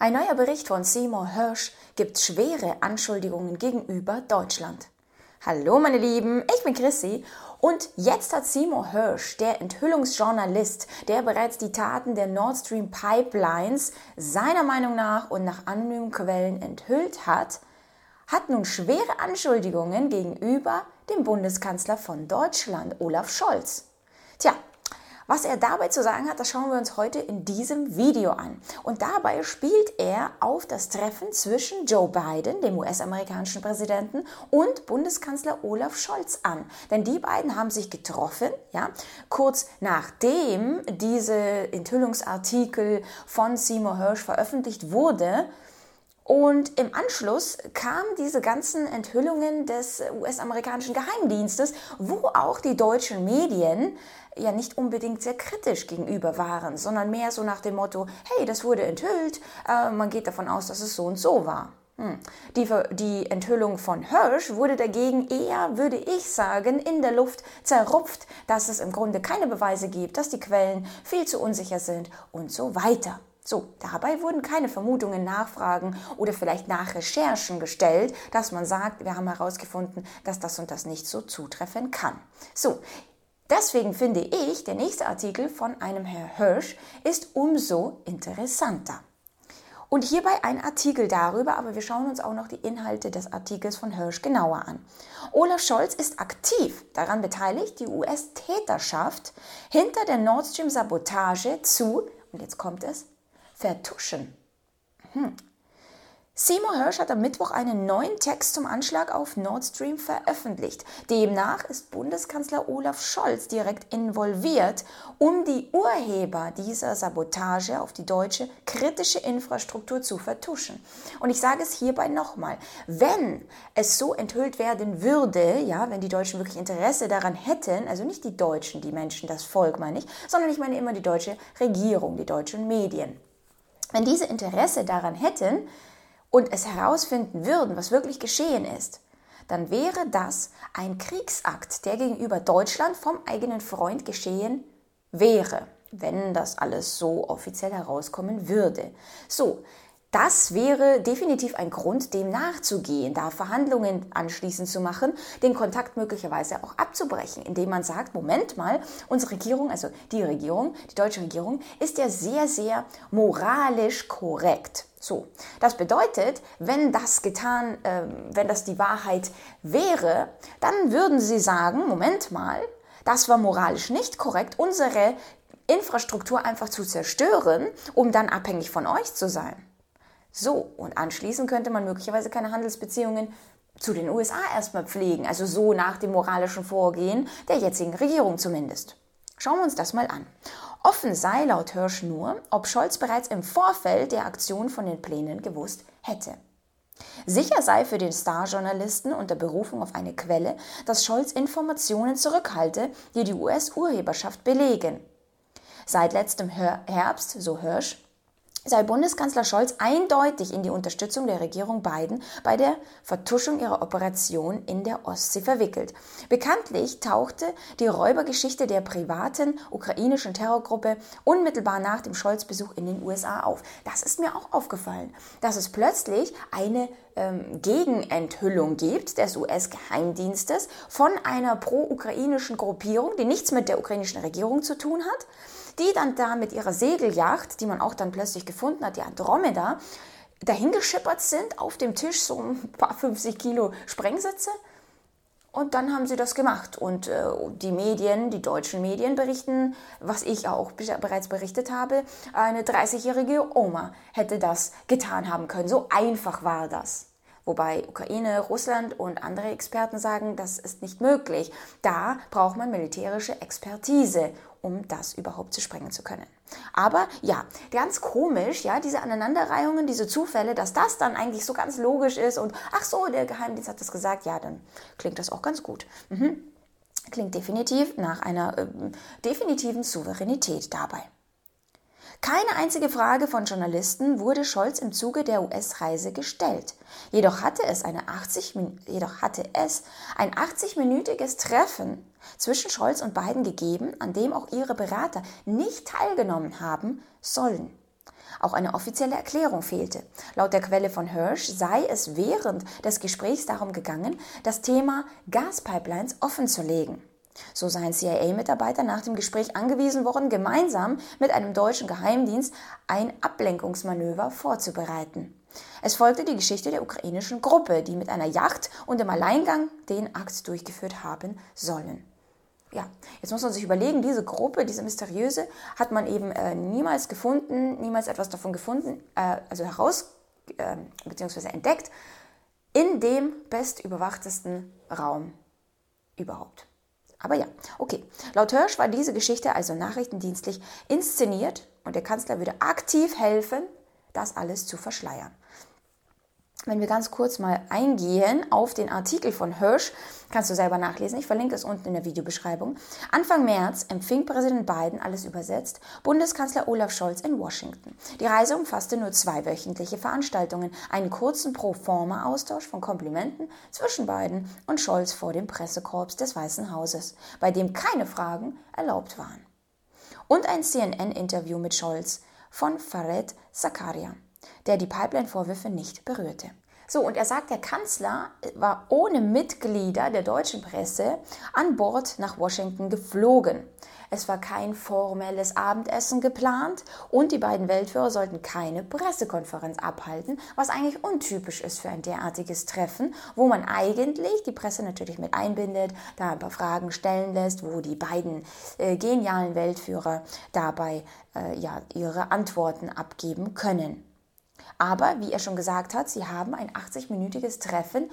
Ein neuer Bericht von Seymour Hirsch gibt schwere Anschuldigungen gegenüber Deutschland. Hallo meine Lieben, ich bin Chrissy und jetzt hat Seymour Hirsch, der Enthüllungsjournalist, der bereits die Taten der Nord Stream Pipelines seiner Meinung nach und nach anonymen Quellen enthüllt hat, hat nun schwere Anschuldigungen gegenüber dem Bundeskanzler von Deutschland, Olaf Scholz. Tja, was er dabei zu sagen hat, das schauen wir uns heute in diesem Video an. Und dabei spielt er auf das Treffen zwischen Joe Biden, dem US-amerikanischen Präsidenten, und Bundeskanzler Olaf Scholz an. Denn die beiden haben sich getroffen, ja, kurz nachdem diese Enthüllungsartikel von Seymour Hirsch veröffentlicht wurde, und im Anschluss kamen diese ganzen Enthüllungen des US-amerikanischen Geheimdienstes, wo auch die deutschen Medien ja nicht unbedingt sehr kritisch gegenüber waren, sondern mehr so nach dem Motto, hey, das wurde enthüllt, äh, man geht davon aus, dass es so und so war. Hm. Die, die Enthüllung von Hirsch wurde dagegen eher, würde ich sagen, in der Luft zerrupft, dass es im Grunde keine Beweise gibt, dass die Quellen viel zu unsicher sind und so weiter. So, dabei wurden keine Vermutungen, Nachfragen oder vielleicht Nachrecherchen gestellt, dass man sagt, wir haben herausgefunden, dass das und das nicht so zutreffen kann. So, deswegen finde ich, der nächste Artikel von einem Herr Hirsch ist umso interessanter. Und hierbei ein Artikel darüber, aber wir schauen uns auch noch die Inhalte des Artikels von Hirsch genauer an. Olaf Scholz ist aktiv daran beteiligt, die US-Täterschaft hinter der Nord Stream-Sabotage zu, und jetzt kommt es, vertuschen. Hm. Seymour Hirsch hat am Mittwoch einen neuen Text zum Anschlag auf Nord Stream veröffentlicht. Demnach ist Bundeskanzler Olaf Scholz direkt involviert, um die Urheber dieser Sabotage auf die deutsche kritische Infrastruktur zu vertuschen. Und ich sage es hierbei nochmal, wenn es so enthüllt werden würde, ja, wenn die Deutschen wirklich Interesse daran hätten, also nicht die Deutschen, die Menschen, das Volk meine ich, sondern ich meine immer die deutsche Regierung, die deutschen Medien. Wenn diese Interesse daran hätten und es herausfinden würden, was wirklich geschehen ist, dann wäre das ein Kriegsakt, der gegenüber Deutschland vom eigenen Freund geschehen wäre, wenn das alles so offiziell herauskommen würde. So, das wäre definitiv ein Grund, dem nachzugehen, da Verhandlungen anschließend zu machen, den Kontakt möglicherweise auch abzubrechen, indem man sagt, Moment mal, unsere Regierung, also die Regierung, die deutsche Regierung, ist ja sehr, sehr moralisch korrekt. So, das bedeutet, wenn das getan, äh, wenn das die Wahrheit wäre, dann würden sie sagen, Moment mal, das war moralisch nicht korrekt, unsere Infrastruktur einfach zu zerstören, um dann abhängig von euch zu sein. So, und anschließend könnte man möglicherweise keine Handelsbeziehungen zu den USA erstmal pflegen, also so nach dem moralischen Vorgehen der jetzigen Regierung zumindest. Schauen wir uns das mal an. Offen sei laut Hirsch nur, ob Scholz bereits im Vorfeld der Aktion von den Plänen gewusst hätte. Sicher sei für den Star-Journalisten unter Berufung auf eine Quelle, dass Scholz Informationen zurückhalte, die die US-Urheberschaft belegen. Seit letztem Herbst, so Hirsch, sei Bundeskanzler Scholz eindeutig in die Unterstützung der Regierung Biden bei der Vertuschung ihrer Operation in der Ostsee verwickelt. Bekanntlich tauchte die Räubergeschichte der privaten ukrainischen Terrorgruppe unmittelbar nach dem Scholz-Besuch in den USA auf. Das ist mir auch aufgefallen, dass es plötzlich eine ähm, Gegenenthüllung gibt des US-Geheimdienstes von einer pro-ukrainischen Gruppierung, die nichts mit der ukrainischen Regierung zu tun hat die dann da mit ihrer Segeljacht, die man auch dann plötzlich gefunden hat, die Andromeda, dahingeschippert sind, auf dem Tisch so ein paar 50 Kilo Sprengsätze. Und dann haben sie das gemacht. Und äh, die Medien, die deutschen Medien berichten, was ich auch bereits berichtet habe, eine 30-jährige Oma hätte das getan haben können. So einfach war das. Wobei Ukraine, Russland und andere Experten sagen, das ist nicht möglich. Da braucht man militärische Expertise, um das überhaupt zu sprengen zu können. Aber ja, ganz komisch, ja, diese Aneinanderreihungen, diese Zufälle, dass das dann eigentlich so ganz logisch ist und ach so, der Geheimdienst hat das gesagt, ja, dann klingt das auch ganz gut. Mhm. Klingt definitiv nach einer äh, definitiven Souveränität dabei. Keine einzige Frage von Journalisten wurde Scholz im Zuge der US-Reise gestellt. Jedoch hatte es, eine 80, jedoch hatte es ein 80-minütiges Treffen zwischen Scholz und Biden gegeben, an dem auch ihre Berater nicht teilgenommen haben sollen. Auch eine offizielle Erklärung fehlte. Laut der Quelle von Hirsch sei es während des Gesprächs darum gegangen, das Thema Gaspipelines offenzulegen. So seien CIA-Mitarbeiter nach dem Gespräch angewiesen worden, gemeinsam mit einem deutschen Geheimdienst ein Ablenkungsmanöver vorzubereiten. Es folgte die Geschichte der ukrainischen Gruppe, die mit einer Yacht und im Alleingang den Akt durchgeführt haben sollen. Ja, jetzt muss man sich überlegen, diese Gruppe, diese mysteriöse, hat man eben äh, niemals gefunden, niemals etwas davon gefunden, äh, also heraus äh, bzw. entdeckt, in dem bestüberwachtesten Raum überhaupt. Aber ja, okay. Laut Hirsch war diese Geschichte also nachrichtendienstlich inszeniert und der Kanzler würde aktiv helfen, das alles zu verschleiern. Wenn wir ganz kurz mal eingehen auf den Artikel von Hirsch, kannst du selber nachlesen. Ich verlinke es unten in der Videobeschreibung. Anfang März empfing Präsident Biden, alles übersetzt, Bundeskanzler Olaf Scholz in Washington. Die Reise umfasste nur zwei wöchentliche Veranstaltungen, einen kurzen Pro-Forma-Austausch von Komplimenten zwischen Biden und Scholz vor dem Pressekorps des Weißen Hauses, bei dem keine Fragen erlaubt waren. Und ein CNN-Interview mit Scholz von Fared Zakaria der die Pipeline-Vorwürfe nicht berührte. So, und er sagt, der Kanzler war ohne Mitglieder der deutschen Presse an Bord nach Washington geflogen. Es war kein formelles Abendessen geplant und die beiden Weltführer sollten keine Pressekonferenz abhalten, was eigentlich untypisch ist für ein derartiges Treffen, wo man eigentlich die Presse natürlich mit einbindet, da ein paar Fragen stellen lässt, wo die beiden äh, genialen Weltführer dabei äh, ja, ihre Antworten abgeben können. Aber wie er schon gesagt hat, sie haben ein 80-minütiges Treffen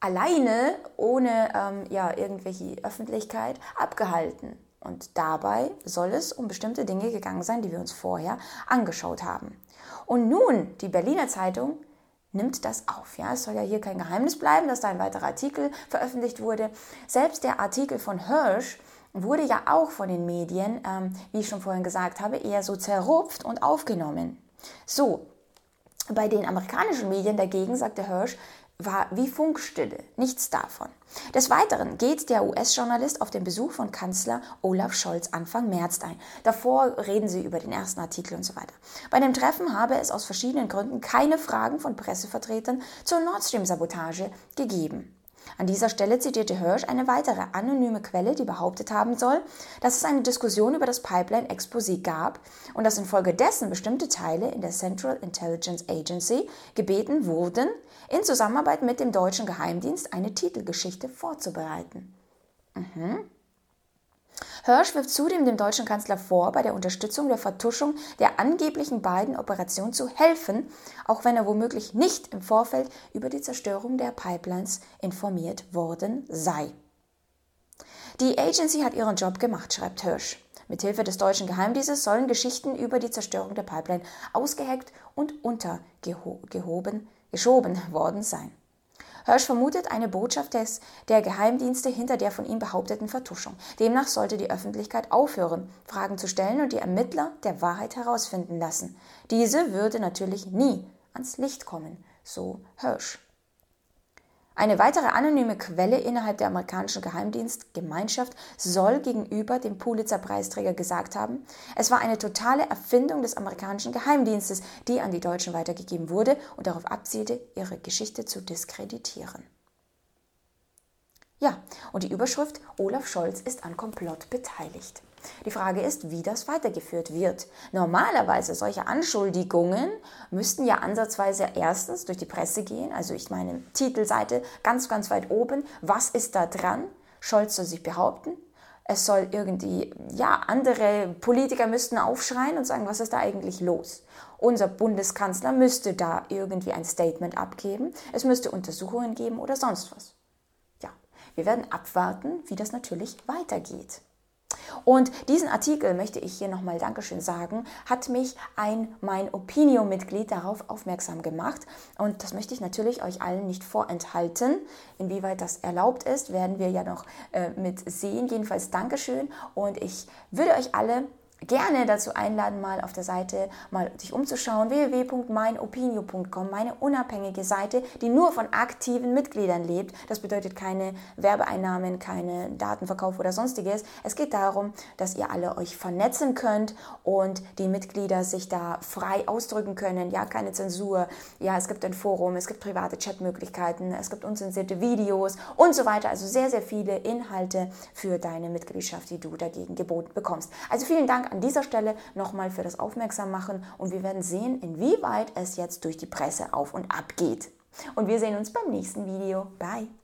alleine, ohne ähm, ja, irgendwelche Öffentlichkeit, abgehalten. Und dabei soll es um bestimmte Dinge gegangen sein, die wir uns vorher angeschaut haben. Und nun, die Berliner Zeitung nimmt das auf. Ja, es soll ja hier kein Geheimnis bleiben, dass da ein weiterer Artikel veröffentlicht wurde. Selbst der Artikel von Hirsch wurde ja auch von den Medien, ähm, wie ich schon vorhin gesagt habe, eher so zerrupft und aufgenommen. So, bei den amerikanischen Medien dagegen, sagte Hirsch, war wie Funkstille, nichts davon. Des Weiteren geht der US-Journalist auf den Besuch von Kanzler Olaf Scholz Anfang März ein. Davor reden sie über den ersten Artikel und so weiter. Bei dem Treffen habe es aus verschiedenen Gründen keine Fragen von Pressevertretern zur Nord Stream-Sabotage gegeben. An dieser Stelle zitierte Hirsch eine weitere anonyme Quelle, die behauptet haben soll, dass es eine Diskussion über das Pipeline-Exposé gab und dass infolgedessen bestimmte Teile in der Central Intelligence Agency gebeten wurden, in Zusammenarbeit mit dem deutschen Geheimdienst eine Titelgeschichte vorzubereiten. Mhm. Hirsch wirft zudem dem deutschen Kanzler vor, bei der Unterstützung der Vertuschung der angeblichen beiden Operationen zu helfen, auch wenn er womöglich nicht im Vorfeld über die Zerstörung der Pipelines informiert worden sei. Die Agency hat ihren Job gemacht, schreibt Hirsch. Mithilfe des deutschen Geheimdienstes sollen Geschichten über die Zerstörung der Pipeline ausgeheckt und untergehoben, geschoben worden sein. Hirsch vermutet eine Botschaft des, der Geheimdienste hinter der von ihm behaupteten Vertuschung. Demnach sollte die Öffentlichkeit aufhören, Fragen zu stellen und die Ermittler der Wahrheit herausfinden lassen. Diese würde natürlich nie ans Licht kommen, so Hirsch. Eine weitere anonyme Quelle innerhalb der amerikanischen Geheimdienstgemeinschaft soll gegenüber dem Pulitzer-Preisträger gesagt haben, es war eine totale Erfindung des amerikanischen Geheimdienstes, die an die Deutschen weitergegeben wurde und darauf abzielte, ihre Geschichte zu diskreditieren. Ja, und die Überschrift Olaf Scholz ist an Komplott beteiligt. Die Frage ist, wie das weitergeführt wird. Normalerweise solche Anschuldigungen müssten ja ansatzweise erstens durch die Presse gehen, also ich meine Titelseite ganz, ganz weit oben. Was ist da dran? Scholz soll sich behaupten. Es soll irgendwie, ja, andere Politiker müssten aufschreien und sagen, was ist da eigentlich los? Unser Bundeskanzler müsste da irgendwie ein Statement abgeben. Es müsste Untersuchungen geben oder sonst was. Ja, wir werden abwarten, wie das natürlich weitergeht. Und diesen Artikel möchte ich hier nochmal Dankeschön sagen, hat mich ein mein Opinio-Mitglied darauf aufmerksam gemacht. Und das möchte ich natürlich euch allen nicht vorenthalten. Inwieweit das erlaubt ist, werden wir ja noch äh, mit sehen. Jedenfalls Dankeschön. Und ich würde euch alle gerne dazu einladen, mal auf der Seite mal sich umzuschauen. www.meinopinio.com, meine unabhängige Seite, die nur von aktiven Mitgliedern lebt. Das bedeutet keine Werbeeinnahmen, keine Datenverkauf oder sonstiges. Es geht darum, dass ihr alle euch vernetzen könnt und die Mitglieder sich da frei ausdrücken können. Ja, keine Zensur. Ja, es gibt ein Forum, es gibt private Chatmöglichkeiten, es gibt unzensierte Videos und so weiter. Also sehr, sehr viele Inhalte für deine Mitgliedschaft, die du dagegen geboten bekommst. Also vielen Dank an dieser Stelle nochmal für das Aufmerksam machen und wir werden sehen, inwieweit es jetzt durch die Presse auf und ab geht. Und wir sehen uns beim nächsten Video. Bye!